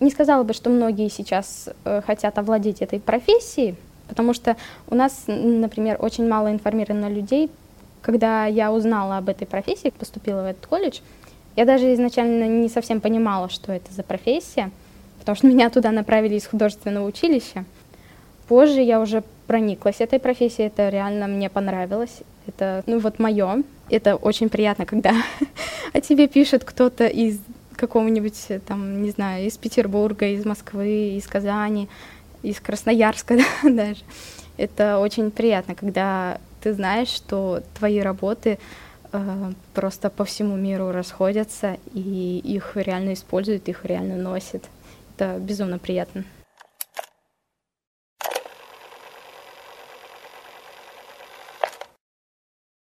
не сказала бы, что многие сейчас э, хотят овладеть этой профессией, потому что у нас, например, очень мало информировано людей. Когда я узнала об этой профессии, поступила в этот колледж, я даже изначально не совсем понимала, что это за профессия, потому что меня туда направили из художественного училища. Позже я уже прониклась этой профессией, это реально мне понравилось. Это, ну вот мое. Это очень приятно, когда о тебе пишет кто-то из какого-нибудь, там, не знаю, из Петербурга, из Москвы, из Казани, из Красноярска да, даже. Это очень приятно, когда ты знаешь, что твои работы э, просто по всему миру расходятся, и их реально используют, их реально носят. Это безумно приятно.